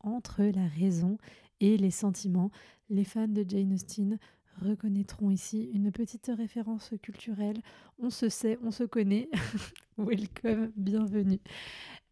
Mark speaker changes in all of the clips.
Speaker 1: entre la raison et les sentiments. Les fans de Jane Austen reconnaîtront ici une petite référence culturelle. On se sait, on se connaît. Welcome, bienvenue.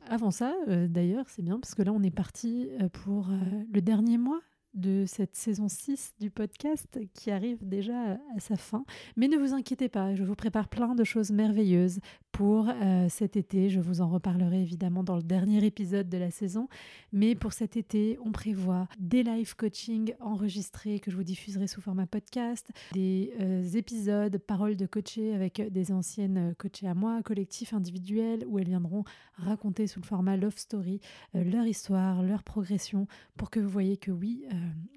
Speaker 1: Avant ça, euh, d'ailleurs, c'est bien parce que là, on est parti euh, pour euh, le dernier mois de cette saison 6 du podcast qui arrive déjà à sa fin. Mais ne vous inquiétez pas, je vous prépare plein de choses merveilleuses pour euh, cet été. Je vous en reparlerai évidemment dans le dernier épisode de la saison. Mais pour cet été, on prévoit des live coaching enregistrés que je vous diffuserai sous format podcast, des euh, épisodes paroles de coachés avec des anciennes coachées à moi, collectifs individuels, où elles viendront raconter sous le format Love Story euh, leur histoire, leur progression, pour que vous voyez que oui,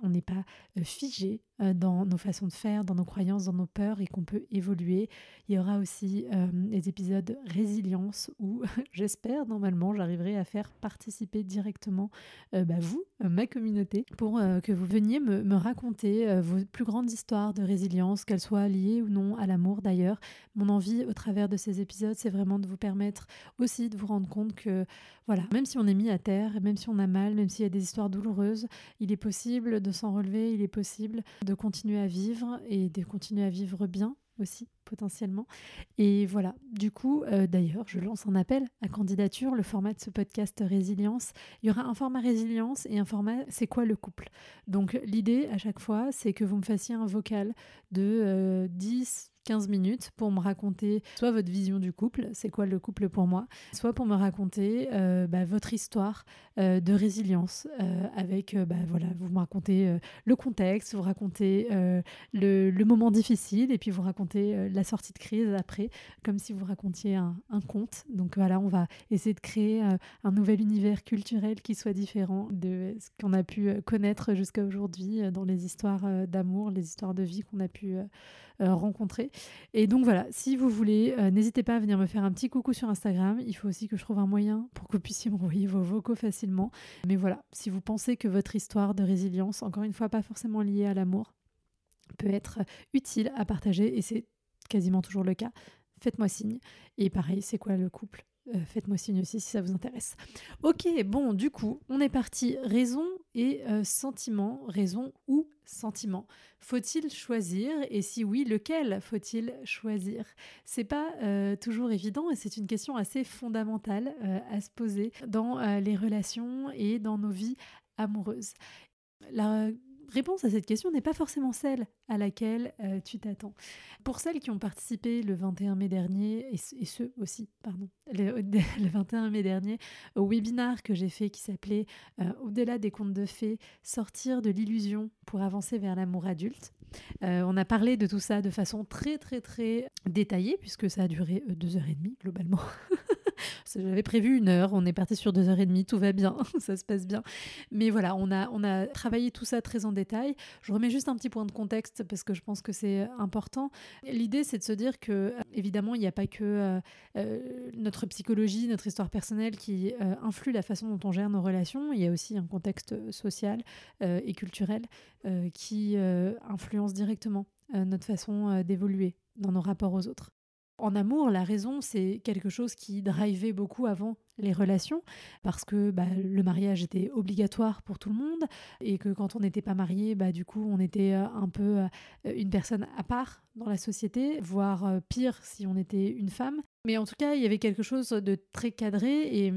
Speaker 1: on n'est pas figé dans nos façons de faire, dans nos croyances, dans nos peurs et qu'on peut évoluer. Il y aura aussi des épisodes résilience où j'espère normalement j'arriverai à faire participer directement euh, bah, vous, euh, ma communauté, pour euh, que vous veniez me, me raconter vos plus grandes histoires de résilience, qu'elles soient liées ou non à l'amour d'ailleurs. Mon envie au travers de ces épisodes, c'est vraiment de vous permettre aussi de vous rendre compte que voilà, même si on est mis à terre, même si on a mal, même s'il y a des histoires douloureuses, il est possible de s'en relever, il est possible de continuer à vivre et de continuer à vivre bien aussi potentiellement. Et voilà, du coup, euh, d'ailleurs, je lance un appel à candidature, le format de ce podcast Résilience. Il y aura un format Résilience et un format C'est quoi le couple? Donc l'idée à chaque fois, c'est que vous me fassiez un vocal de 10, euh, 15 minutes pour me raconter soit votre vision du couple, c'est quoi le couple pour moi, soit pour me raconter euh, bah, votre histoire euh, de résilience euh, avec, bah, voilà, vous me racontez le contexte, vous racontez le, moment difficile et puis vous racontez la sortie de crise après, comme si vous racontiez un, un conte. Donc voilà, on va essayer de créer un nouvel univers culturel qui soit différent de ce qu'on a pu connaître jusqu'à aujourd'hui dans les histoires d'amour, les histoires de vie qu'on a pu rencontrer. Et donc voilà, si vous voulez, euh, n'hésitez pas à venir me faire un petit coucou sur Instagram. Il faut aussi que je trouve un moyen pour que vous puissiez m'envoyer vos vocaux facilement. Mais voilà, si vous pensez que votre histoire de résilience, encore une fois pas forcément liée à l'amour, peut être utile à partager, et c'est quasiment toujours le cas, faites-moi signe. Et pareil, c'est quoi le couple? Euh, faites-moi signe aussi si ça vous intéresse. Ok, bon, du coup, on est parti. Raison et euh, sentiment, raison ou sentiment. Faut-il choisir Et si oui, lequel faut-il choisir? C'est pas euh, toujours évident et c'est une question assez fondamentale à se poser dans les relations et dans nos vies amoureuses. La réponse à cette question n'est pas forcément celle à laquelle euh, tu t'attends. Pour celles qui ont participé le 21 mai dernier, et, ceux aussi, pardon, le, 21 mai dernier, au webinaire que j'ai fait qui s'appelait euh, Au-delà des contes de fées, sortir de l'illusion pour avancer vers l'amour adulte. Euh, on a parlé de tout ça de façon très très très détaillée puisque ça a duré deux heures et demie globalement. J'avais prévu une heure, on est parti sur deux heures et demie, tout va bien, ça se passe bien. Mais voilà, on a, on a travaillé tout ça très en détail. Je remets juste un petit point de contexte parce que je pense que c'est important. L'idée, c'est de se dire que, euh, évidemment, il n'y a pas que euh, euh, notre psychologie, notre histoire personnelle qui influe la façon dont on gère nos relations. Il y a aussi un contexte social et culturel qui influence directement notre façon d'évoluer dans nos rapports aux autres. En amour, la raison, c'est quelque chose qui drivait beaucoup avant les relations, parce que bah, le mariage était obligatoire pour tout le monde, et que quand on n'était pas marié, bah, du coup, on était euh, un peu euh, une personne à part dans la société, voire euh, pire si on était une femme. Mais en tout cas, il y avait quelque chose de très cadré, et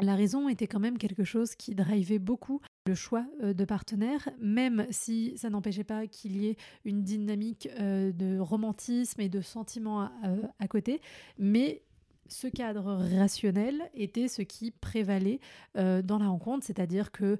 Speaker 1: la raison était quand même quelque chose qui drivait beaucoup le choix de partenaire, même si ça n'empêchait pas qu'il y ait une dynamique de romantisme et de sentiments à côté. Mais ce cadre rationnel était ce qui prévalait dans la rencontre, c'est-à-dire que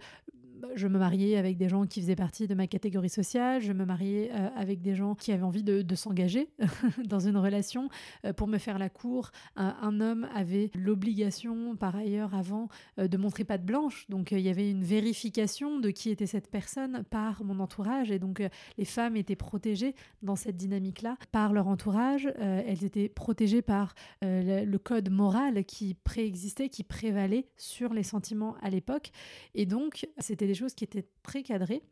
Speaker 1: je me mariais avec des gens qui faisaient partie de ma catégorie sociale, je me mariais euh, avec des gens qui avaient envie de, s'engager dans une relation. Euh, pour me faire la cour, un, homme avait l'obligation, par ailleurs, avant, euh, de montrer patte blanche. Donc il y avait une vérification de qui était cette personne par mon entourage. Et donc les femmes étaient protégées dans cette dynamique-là par leur entourage. elles étaient protégées par le, le code moral qui préexistait, qui prévalait sur les sentiments à l'époque. Et donc c'était des choses qui étaient très cadrées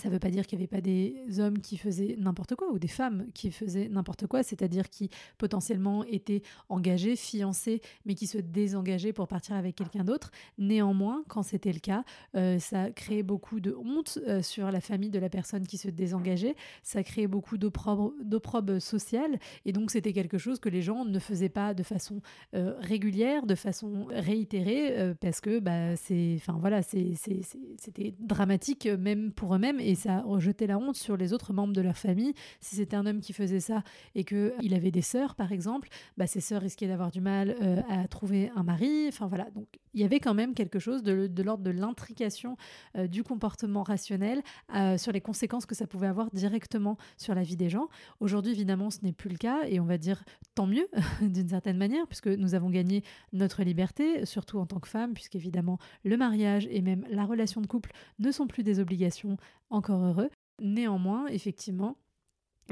Speaker 1: ça ne veut pas dire qu'il n'y avait pas des hommes qui faisaient n'importe quoi ou des femmes qui faisaient n'importe quoi, c'est-à-dire qui potentiellement étaient engagés, fiancés, mais qui se désengageaient pour partir avec quelqu'un d'autre. Néanmoins, quand c'était le cas, euh, ça créait beaucoup de honte euh, sur la famille de la personne qui se désengageait, ça créait beaucoup d'opprobre social, et donc c'était quelque chose que les gens ne faisaient pas de façon euh, régulière, de façon réitérée, parce que bah, c'est, voilà, c'était dramatique même pour eux-mêmes et ça rejetait la honte sur les autres membres de leur famille. Si c'était un homme qui faisait ça et qu'il avait des sœurs, par exemple, bah, ses sœurs risquaient d'avoir du mal euh, à trouver un mari. Enfin voilà, donc il y avait quand même quelque chose de, l'ordre de l'intrication euh, du comportement rationnel euh, sur les conséquences que ça pouvait avoir directement sur la vie des gens. Aujourd'hui, évidemment, ce n'est plus le cas et on va dire tant mieux d'une certaine manière puisque nous avons gagné notre liberté, surtout en tant que femme, puisqu'évidemment le mariage et même la relation de couple ne sont plus des obligations encore heureux. Néanmoins, effectivement,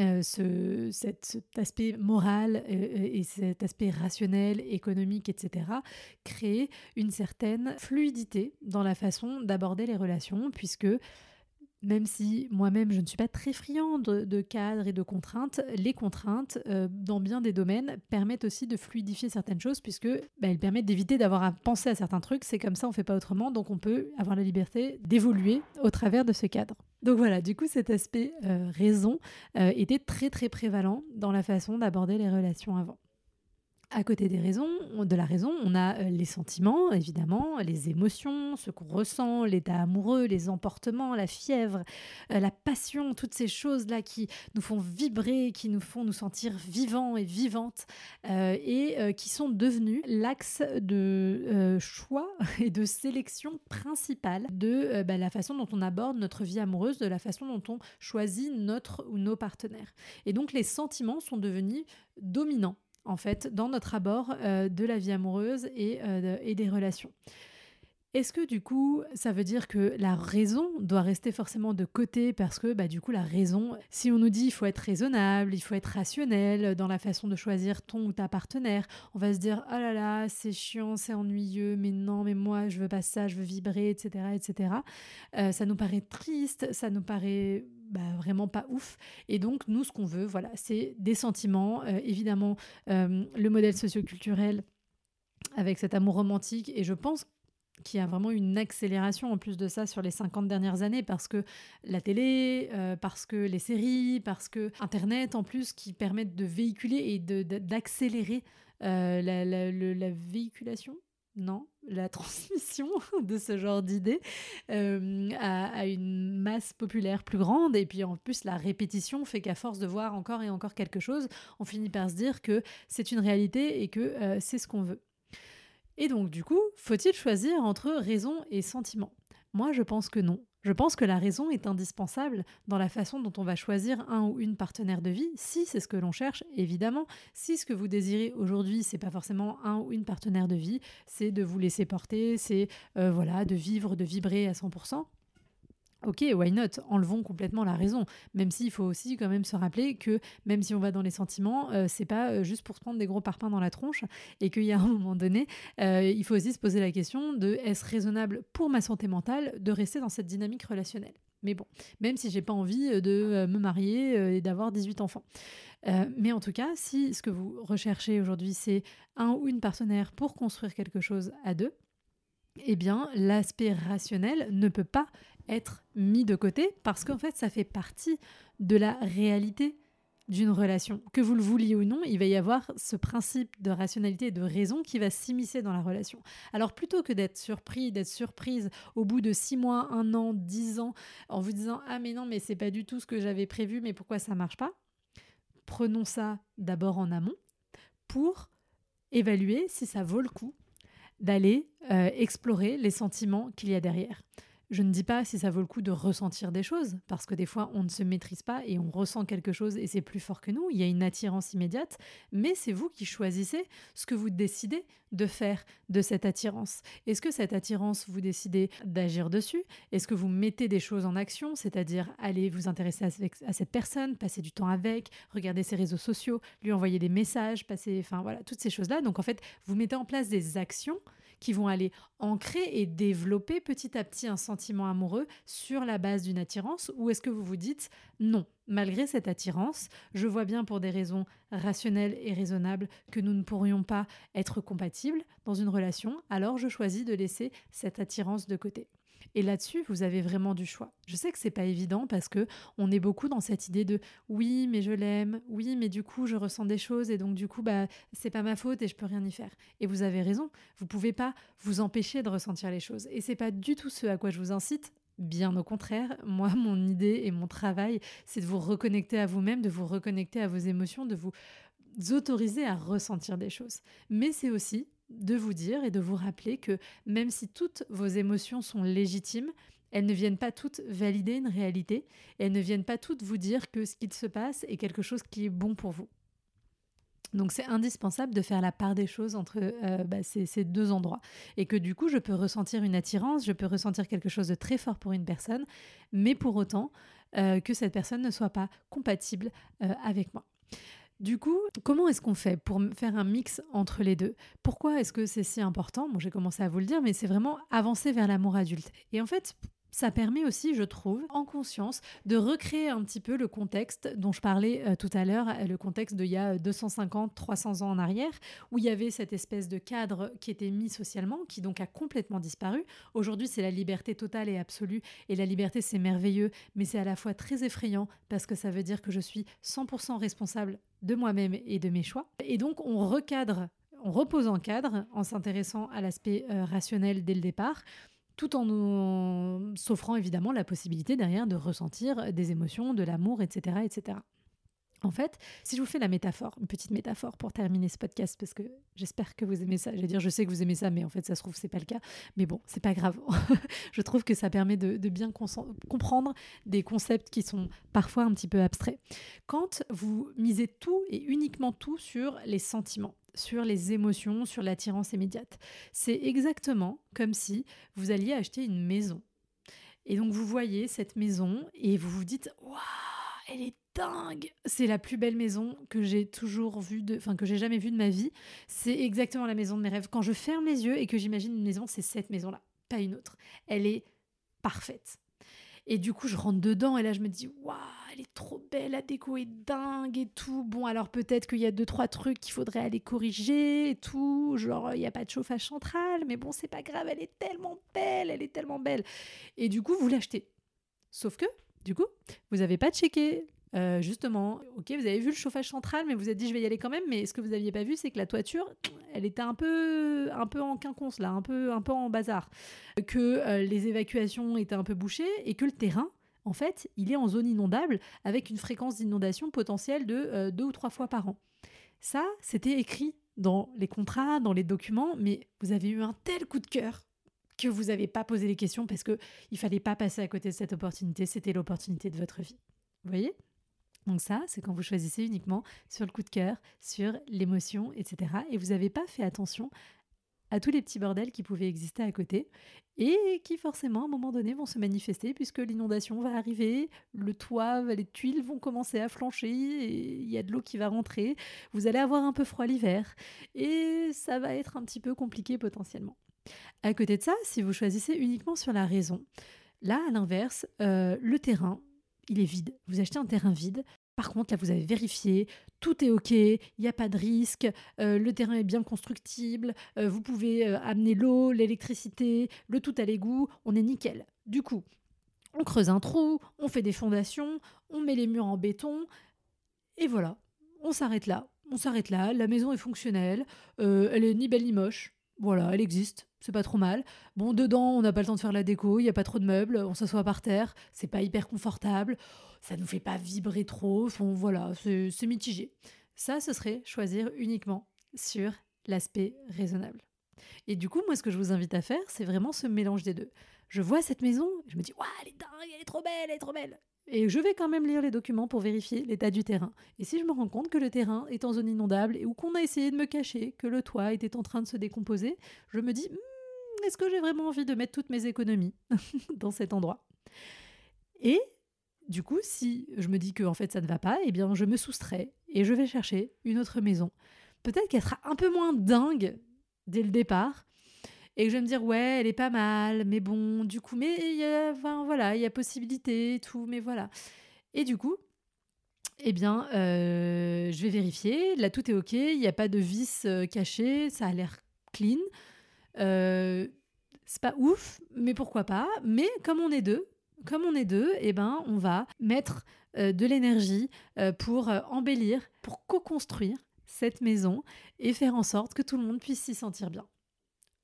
Speaker 1: euh, ce, cet aspect moral euh, euh, et cet aspect rationnel, économique, etc., crée une certaine fluidité dans la façon d'aborder les relations, puisque même si moi-même je ne suis pas très friande de, cadres et de contraintes, les contraintes, euh, dans bien des domaines, permettent aussi de fluidifier certaines choses puisque bah, elles permettent d'éviter d'avoir à penser à certains trucs. C'est comme ça, on ne fait pas autrement, donc on peut avoir la liberté d'évoluer au travers de ce cadre. Donc voilà, du coup, cet aspect euh, raison euh, était très très prévalent dans la façon d'aborder les relations avant. À côté des raisons, de la raison, on a euh, les sentiments, évidemment, les émotions, ce qu'on ressent, l'état amoureux, les emportements, la fièvre, euh, la passion, toutes ces choses-là qui nous font vibrer, qui nous font nous sentir vivants et vivantes, euh, et qui sont devenus l'axe de choix et de sélection principale de bah, la façon dont on aborde notre vie amoureuse, de la façon dont on choisit notre ou nos partenaires. Et donc les sentiments sont devenus dominants en fait, dans notre abord euh, de la vie amoureuse et, euh, et des relations. Est-ce que du coup, ça veut dire que la raison doit rester forcément de côté parce que bah, du coup, la raison, si on nous dit il faut être raisonnable, il faut être rationnel dans la façon de choisir ton ou ta partenaire, on va se dire oh là là, c'est chiant, c'est ennuyeux, mais non, mais moi je veux pas ça, je veux vibrer, etc. etc. Euh, ça nous paraît triste, ça nous paraît bah, vraiment pas ouf. Et donc, nous, ce qu'on veut, voilà, c'est des sentiments. Euh, évidemment, euh, le modèle socioculturel avec cet amour romantique. Et je pense qu'il y a vraiment une accélération en plus de ça sur les 50 dernières années parce que la télé, euh, parce que les séries, parce que Internet en plus qui permettent de véhiculer et d'accélérer la, la véhiculation non, la transmission de ce genre d'idées euh, à, une masse populaire plus grande. Et puis en plus, la répétition fait qu'à force de voir encore et encore quelque chose, on finit par se dire que c'est une réalité et que euh, c'est ce qu'on veut. Et donc, du coup, faut-il choisir entre raison et sentiment? Moi, je pense que non. Je pense que la raison est indispensable dans la façon dont on va choisir un ou une partenaire de vie, si c'est ce que l'on cherche, évidemment. Si ce que vous désirez aujourd'hui, c'est pas forcément un ou une partenaire de vie, c'est de vous laisser porter, c'est euh, voilà, de vivre, de vibrer à 100%. Ok, why not? Enlevons complètement la raison. Même s'il faut aussi quand même se rappeler que même si on va dans les sentiments, euh, c'est pas euh, juste pour se prendre des gros parpaings dans la tronche et qu'il y a un moment donné, euh, il faut aussi se poser la question de est-ce raisonnable pour ma santé mentale de rester dans cette dynamique relationnelle? Mais bon, même si j'ai pas envie de me marier et d'avoir 18 enfants. mais en tout cas, si ce que vous recherchez aujourd'hui, c'est un ou une partenaire pour construire quelque chose à deux, eh bien, l'aspect rationnel ne peut pas être mis de côté parce qu'en fait, ça fait partie de la réalité d'une relation. Que vous le vouliez ou non, il va y avoir ce principe de rationalité et de raison qui va s'immiscer dans la relation. Alors plutôt que d'être surpris, d'être surprise au bout de six mois, un an, dix ans, en vous disant ah mais non mais c'est pas du tout ce que j'avais prévu, mais pourquoi ça marche pas? Prenons ça d'abord en amont pour évaluer si ça vaut le coup d'aller euh, explorer les sentiments qu'il y a derrière. Je ne dis pas si ça vaut le coup de ressentir des choses, parce que des fois on ne se maîtrise pas et on ressent quelque chose et c'est plus fort que nous, il y a une attirance immédiate, mais c'est vous qui choisissez ce que vous décidez de faire de cette attirance. Est-ce que cette attirance, vous décidez d'agir dessus? Est-ce que vous mettez des choses en action, c'est-à-dire aller vous intéresser à, cette personne, passer du temps avec, regarder ses réseaux sociaux, lui envoyer des messages, passer, enfin voilà, toutes ces choses-là? Donc en fait, vous mettez en place des actions qui vont aller ancrer et développer petit à petit un sentiment amoureux sur la base d'une attirance Ou est-ce que vous vous dites non, malgré cette attirance, je vois bien pour des raisons rationnelles et raisonnables que nous ne pourrions pas être compatibles dans une relation, alors je choisis de laisser cette attirance de côté. Et là-dessus, vous avez vraiment du choix. Je sais que c'est pas évident parce que on est beaucoup dans cette idée de oui, mais je l'aime, oui, mais du coup, je ressens des choses et donc du coup, bah, c'est pas ma faute et je peux rien y faire. Et vous avez raison, vous pouvez pas vous empêcher de ressentir les choses. Et c'est pas du tout ce à quoi je vous incite. Bien au contraire, moi, mon idée et mon travail, c'est de vous reconnecter à vous-même, de vous reconnecter à vos émotions, de vous autoriser à ressentir des choses. Mais c'est aussi de vous dire et de vous rappeler que même si toutes vos émotions sont légitimes, elles ne viennent pas toutes valider une réalité, elles ne viennent pas toutes vous dire que ce qu'il se passe est quelque chose qui est bon pour vous. Donc c'est indispensable de faire la part des choses entre euh, bah, ces, deux endroits. Et que du coup, je peux ressentir une attirance, je peux ressentir quelque chose de très fort pour une personne, mais pour autant euh, que cette personne ne soit pas compatible euh, avec moi. Du coup, comment est-ce qu'on fait pour faire un mix entre les deux? Pourquoi est-ce que c'est si important? Bon, j'ai commencé à vous le dire, mais c'est vraiment avancer vers l'amour adulte. Et en fait, ça permet aussi, je trouve, en conscience, de recréer un petit peu le contexte dont je parlais euh, tout à l'heure, le contexte d'il y a 250, 300 ans en arrière, où il y avait cette espèce de cadre qui était mis socialement, qui donc a complètement disparu. Aujourd'hui, c'est la liberté totale et absolue, et la liberté, c'est merveilleux, mais c'est à la fois très effrayant, parce que ça veut dire que je suis 100% responsable de moi-même et de mes choix. Et donc, on recadre on repose en cadre en s'intéressant à l'aspect euh, rationnel dès le départ tout en s'offrant évidemment la possibilité derrière de ressentir des émotions, de l'amour, etc., etc. En fait, si je vous fais la métaphore, une petite métaphore pour terminer ce podcast, parce que j'espère que vous aimez ça. Je vais dire, je sais que vous aimez ça, mais en fait, ça se trouve, c'est pas le cas. Mais bon, c'est pas grave. je trouve que ça permet de, de bien comprendre des concepts qui sont parfois un petit peu abstraits. Quand vous misez tout et uniquement tout sur les sentiments, sur les émotions, sur l'attirance immédiate. C'est exactement comme si vous alliez acheter une maison. Et donc vous voyez cette maison et vous vous dites waouh, elle est dingue. C'est la plus belle maison que j'ai toujours vue de enfin que j'ai jamais vue de ma vie. C'est exactement la maison de mes rêves. Quand je ferme les yeux et que j'imagine une maison, c'est cette maison-là, pas une autre. Elle est parfaite. Et du coup, je rentre dedans et là, je me dis, waouh, elle est trop belle, la déco est dingue et tout. Bon, alors peut-être qu'il y a deux, trois trucs qu'il faudrait aller corriger et tout. Genre, il n'y a pas de chauffage central, mais bon, c'est pas grave, elle est tellement belle, elle est tellement belle. Et du coup, vous l'achetez. Sauf que, du coup, vous n'avez pas checké euh, justement, ok, vous avez vu le chauffage central, mais vous êtes dit je vais y aller quand même. Mais ce que vous n'aviez pas vu, c'est que la toiture, elle était un peu, un peu en quinconce là, un peu, un peu en bazar. Que euh, les évacuations étaient un peu bouchées et que le terrain, en fait, il est en zone inondable avec une fréquence d'inondation potentielle de euh, deux ou trois fois par an. Ça, c'était écrit dans les contrats, dans les documents, mais vous avez eu un tel coup de cœur que vous n'avez pas posé les questions parce que il fallait pas passer à côté de cette opportunité. C'était l'opportunité de votre vie. Vous voyez? Donc ça, c'est quand vous choisissez uniquement sur le coup de cœur, sur l'émotion, etc. Et vous n'avez pas fait attention à tous les petits bordels qui pouvaient exister à côté et qui forcément à un moment donné vont se manifester puisque l'inondation va arriver, le toit, les tuiles vont commencer à flancher, il y a de l'eau qui va rentrer, vous allez avoir un peu froid l'hiver et ça va être un petit peu compliqué potentiellement. À côté de ça, si vous choisissez uniquement sur la raison, là à l'inverse, euh, le terrain, il est vide. Vous achetez un terrain vide. Par contre, là, vous avez vérifié, tout est OK, il n'y a pas de risque, euh, le terrain est bien constructible, euh, vous pouvez amener l'eau, l'électricité, le tout à l'égout, on est nickel. Du coup, on creuse un trou, on fait des fondations, on met les murs en béton, Et voilà, on s'arrête là. On s'arrête là. La maison est fonctionnelle. Elle est ni belle ni moche. Voilà, elle existe. C'est pas trop mal. Bon, dedans, on n'a pas le temps de faire la déco. Il n'y a pas trop de meubles. On s'assoit par terre. C'est pas hyper confortable. Ça nous fait pas vibrer trop. Enfin, voilà, c'est mitigé. Ça, ce serait choisir uniquement sur l'aspect raisonnable. Et du coup, moi, ce que je vous invite à faire, c'est vraiment ce mélange des deux. Je vois cette maison, je me dis, waouh, elle est dingue, elle est trop belle, elle est trop belle. Et je vais quand même lire les documents pour vérifier l'état du terrain. Et si je me rends compte que le terrain est en zone inondable ou qu'on a essayé de me cacher, que le toit était en train de se décomposer, je me dis hmm, est-ce que j'ai vraiment envie de mettre toutes mes économies dans cet endroit? Et du coup, si je me dis que en fait ça ne va pas, eh bien je me soustrais et je vais chercher une autre maison. Peut-être qu'elle sera un peu moins dingue dès le départ, et que je vais me dire ouais elle est pas mal mais bon du coup mais il y a voilà il y a possibilité tout mais voilà et du coup eh bien euh, je vais vérifier là tout est ok il n'y a pas de vis euh, caché ça a l'air clean euh, c'est pas ouf mais pourquoi pas mais comme on est deux comme on est deux, eh ben, on va mettre de l'énergie pour embellir, pour co-construire cette maison et faire en sorte que tout le monde puisse s'y sentir bien.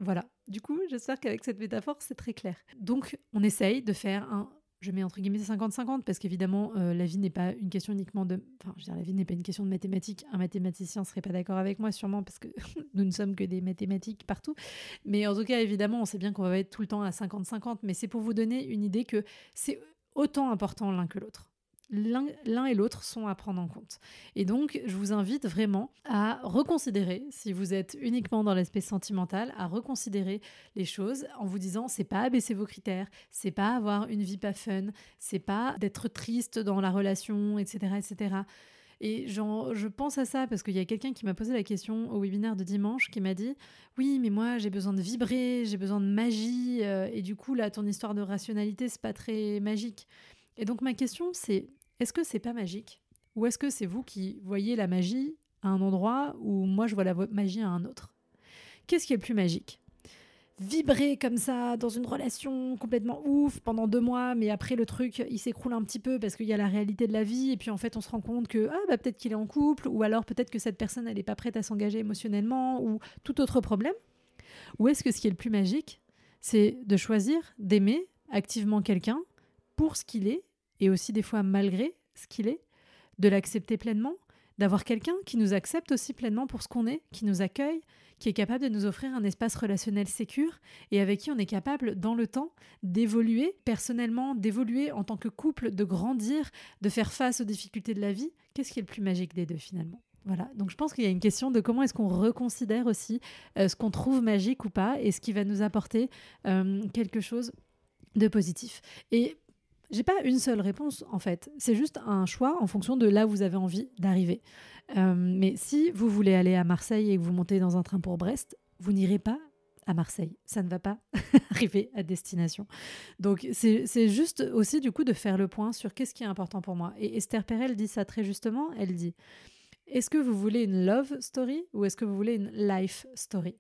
Speaker 1: Voilà. Du coup, j'espère qu'avec cette métaphore, c'est très clair. Donc, on essaye de faire un je mets entre guillemets 50-50 parce qu'évidemment euh, la vie n'est pas une question uniquement de enfin je veux dire la vie n'est pas une question de mathématiques. Un mathématicien serait pas d'accord avec moi sûrement parce que nous ne sommes que des mathématiques partout. Mais en tout cas évidemment on sait bien qu'on va être tout le temps à 50-50 mais c'est pour vous donner une idée que c'est autant important l'un que l'autre l'un et l'autre sont à prendre en compte. Et donc, je vous invite vraiment à reconsidérer, si vous êtes uniquement dans l'aspect sentimental, à reconsidérer les choses en vous disant c'est pas abaisser vos critères, c'est pas avoir une vie pas fun, c'est pas d'être triste dans la relation, etc., etc. Et je pense à ça parce qu'il y a quelqu'un qui m'a posé la question au webinaire de dimanche qui m'a dit Oui, mais moi j'ai besoin de vibrer, j'ai besoin de magie, euh, et du coup là ton histoire de rationalité c'est pas très magique. Et donc ma question c'est est-ce que c'est pas magique? Ou est-ce que c'est vous qui voyez la magie à un endroit où moi je vois la magie à un autre? Qu'est-ce qui est le plus magique? Vibrer comme ça dans une relation complètement ouf pendant deux mois, mais après le truc il s'écroule un petit peu parce qu'il y a la réalité de la vie et puis en fait on se rend compte que ah bah peut-être qu'il est en couple ou alors peut-être que cette personne elle n'est pas prête à s'engager émotionnellement ou tout autre problème. Ou est-ce que ce qui est le plus magique, c'est de choisir d'aimer activement quelqu'un pour ce qu'il est et aussi des fois malgré ce qu'il est, de l'accepter pleinement, d'avoir quelqu'un qui nous accepte aussi pleinement pour ce qu'on est, qui nous accueille, qui est capable de nous offrir un espace relationnel sécur et avec qui on est capable dans le temps d'évoluer personnellement, d'évoluer en tant que couple, de grandir, de faire face aux difficultés de la vie. Qu'est-ce qui est le plus magique des deux finalement? Voilà, donc je pense qu'il y a une question de comment est-ce qu'on reconsidère aussi euh, ce qu'on trouve magique ou pas et ce qui va nous apporter euh, quelque chose de positif. Et j'ai pas une seule réponse en fait. C'est juste un choix en fonction de là où vous avez envie d'arriver. Euh, mais si vous voulez aller à Marseille et que vous montez dans un train pour Brest, vous n'irez pas à Marseille. Ça ne va pas arriver à destination. Donc c'est juste aussi du coup de faire le point sur qu'est-ce qui est important pour moi. Et Esther Perel dit ça très justement. Elle dit, est-ce que vous voulez une love story ou est-ce que vous voulez une life story?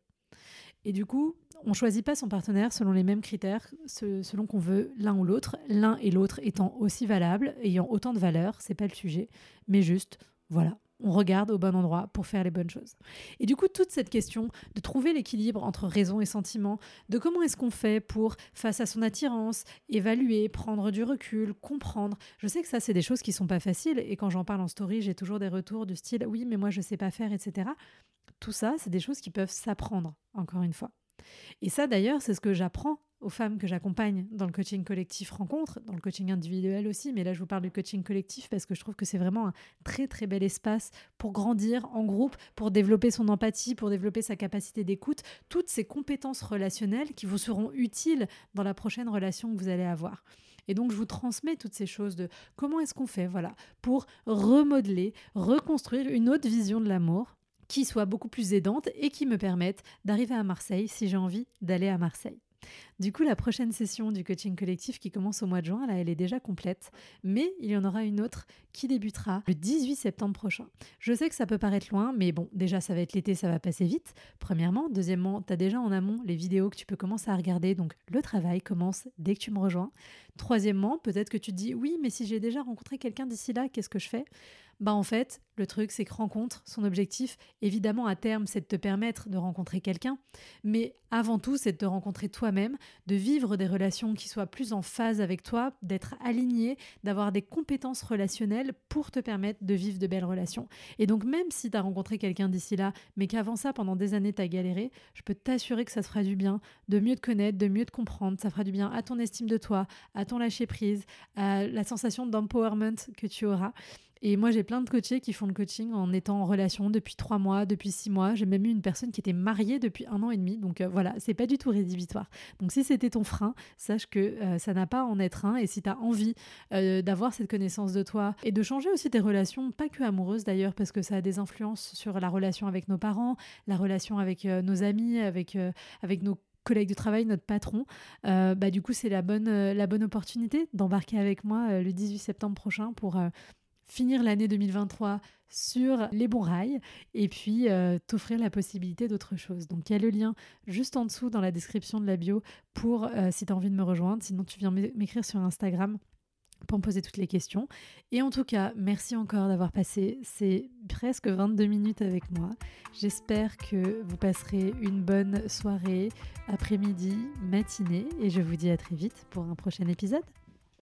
Speaker 1: Et du coup, on choisit pas son partenaire selon les mêmes critères, selon qu'on veut l'un ou l'autre, l'un et l'autre étant aussi valables, ayant autant de valeur, c'est pas le sujet, mais juste, voilà, on regarde au bon endroit pour faire les bonnes choses. Et du coup, toute cette question de trouver l'équilibre entre raison et sentiment, de comment est-ce qu'on fait pour, face à son attirance, évaluer, prendre du recul, comprendre. Je sais que ça, c'est des choses qui sont pas faciles, et quand j'en parle en story, j'ai toujours des retours du style oui, mais moi je sais pas faire, etc. Tout ça, c'est des choses qui peuvent s'apprendre, encore une fois. Et ça, d'ailleurs, c'est ce que j'apprends aux femmes que j'accompagne dans le coaching collectif rencontre, dans le coaching individuel aussi, mais là je vous parle du coaching collectif parce que je trouve que c'est vraiment un très très bel espace pour grandir en groupe, pour développer son empathie, pour développer sa capacité d'écoute, toutes ces compétences relationnelles qui vous seront utiles dans la prochaine relation que vous allez avoir. Et donc je vous transmets toutes ces choses de comment est-ce qu'on fait voilà pour remodeler, reconstruire une autre vision de l'amour qui soit beaucoup plus aidante et qui me permette d'arriver à Marseille si j'ai envie d'aller à Marseille. Du coup, la prochaine session du coaching collectif qui commence au mois de juin, là, elle est déjà complète, mais il y en aura une autre qui débutera le 18 septembre prochain. Je sais que ça peut paraître loin, mais bon, déjà, ça va être l'été, ça va passer vite, premièrement. Deuxièmement, tu as déjà en amont les vidéos que tu peux commencer à regarder, donc le travail commence dès que tu me rejoins. Troisièmement, peut-être que tu te dis, oui, mais si j'ai déjà rencontré quelqu'un d'ici là, qu'est-ce que je fais? Bah en fait, le truc, c'est que rencontre, son objectif, évidemment, à terme, c'est de te permettre de rencontrer quelqu'un, mais avant tout, c'est de te rencontrer toi-même, de vivre des relations qui soient plus en phase avec toi, d'être aligné, d'avoir des compétences relationnelles pour te permettre de vivre de belles relations. Et donc, même si tu as rencontré quelqu'un d'ici là, mais qu'avant ça, pendant des années, tu as galéré, je peux t'assurer que ça te fera du bien de mieux te connaître, de mieux te comprendre. Ça fera du bien à ton estime de toi, à ton lâcher prise, à la sensation d'empowerment que tu auras. Et moi, j'ai plein de coachés qui font le coaching en étant en relation depuis trois mois, depuis six mois. J'ai même eu une personne qui était mariée depuis un an et demi. Donc euh, voilà, c'est pas du tout rédhibitoire. Donc si c'était ton frein, sache que euh, ça n'a pas à en être un. Et si tu as envie euh, d'avoir cette connaissance de toi et de changer aussi tes relations, pas que amoureuses d'ailleurs, parce que ça a des influences sur la relation avec nos parents, la relation avec nos amis, avec, avec nos collègues de travail, notre patron, bah du coup c'est la bonne, la bonne opportunité d'embarquer avec moi le 18 septembre prochain pour finir l'année 2023 sur les bons rails et puis euh, t'offrir la possibilité d'autre chose. Donc il y a le lien juste en dessous dans la description de la bio pour euh, si tu as envie de me rejoindre. Sinon tu viens m'écrire sur Instagram pour me poser toutes les questions. Et en tout cas, merci encore d'avoir passé ces presque 22 minutes avec moi. J'espère que vous passerez une bonne soirée, après-midi, matinée et je vous dis à très vite pour un prochain épisode.